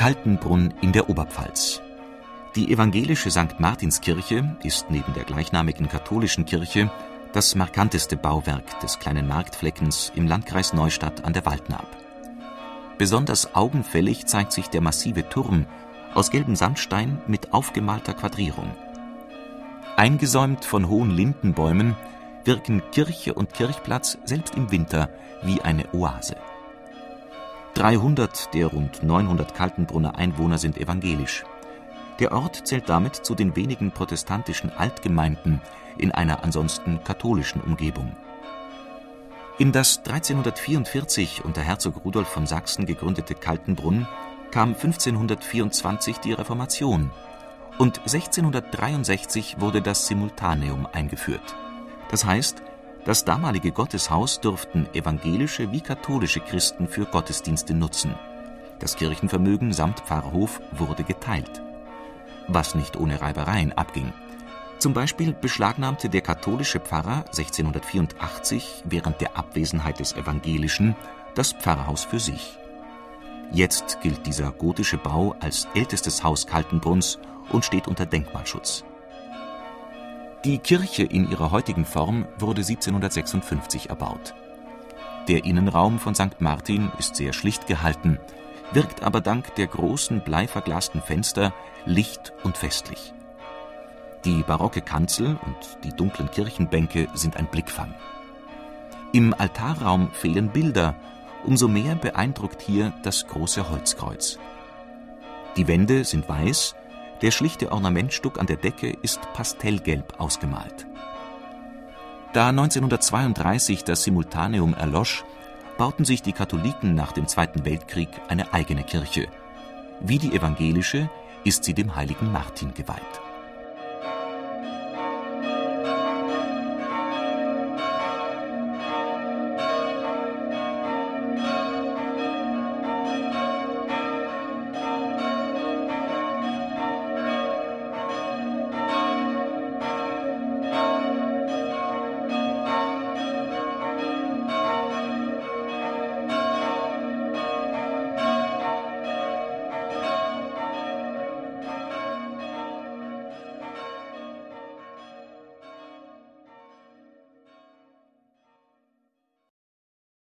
Kaltenbrunn in der Oberpfalz. Die evangelische St. Martinskirche ist neben der gleichnamigen katholischen Kirche das markanteste Bauwerk des kleinen Marktfleckens im Landkreis Neustadt an der Waldnaab. Besonders augenfällig zeigt sich der massive Turm aus gelbem Sandstein mit aufgemalter Quadrierung. Eingesäumt von hohen Lindenbäumen wirken Kirche und Kirchplatz selbst im Winter wie eine Oase. 300 der rund 900 Kaltenbrunner Einwohner sind evangelisch. Der Ort zählt damit zu den wenigen protestantischen Altgemeinden in einer ansonsten katholischen Umgebung. In das 1344 unter Herzog Rudolf von Sachsen gegründete Kaltenbrunn kam 1524 die Reformation und 1663 wurde das Simultaneum eingeführt. Das heißt, das damalige Gotteshaus durften evangelische wie katholische Christen für Gottesdienste nutzen. Das Kirchenvermögen samt Pfarrhof wurde geteilt. Was nicht ohne Reibereien abging. Zum Beispiel beschlagnahmte der katholische Pfarrer 1684 während der Abwesenheit des Evangelischen das Pfarrhaus für sich. Jetzt gilt dieser gotische Bau als ältestes Haus Kaltenbrunns und steht unter Denkmalschutz. Die Kirche in ihrer heutigen Form wurde 1756 erbaut. Der Innenraum von St. Martin ist sehr schlicht gehalten, wirkt aber dank der großen bleiverglasten Fenster licht und festlich. Die barocke Kanzel und die dunklen Kirchenbänke sind ein Blickfang. Im Altarraum fehlen Bilder, umso mehr beeindruckt hier das große Holzkreuz. Die Wände sind weiß der schlichte Ornamentstuck an der Decke ist pastellgelb ausgemalt. Da 1932 das Simultaneum erlosch, bauten sich die Katholiken nach dem Zweiten Weltkrieg eine eigene Kirche. Wie die evangelische ist sie dem heiligen Martin geweiht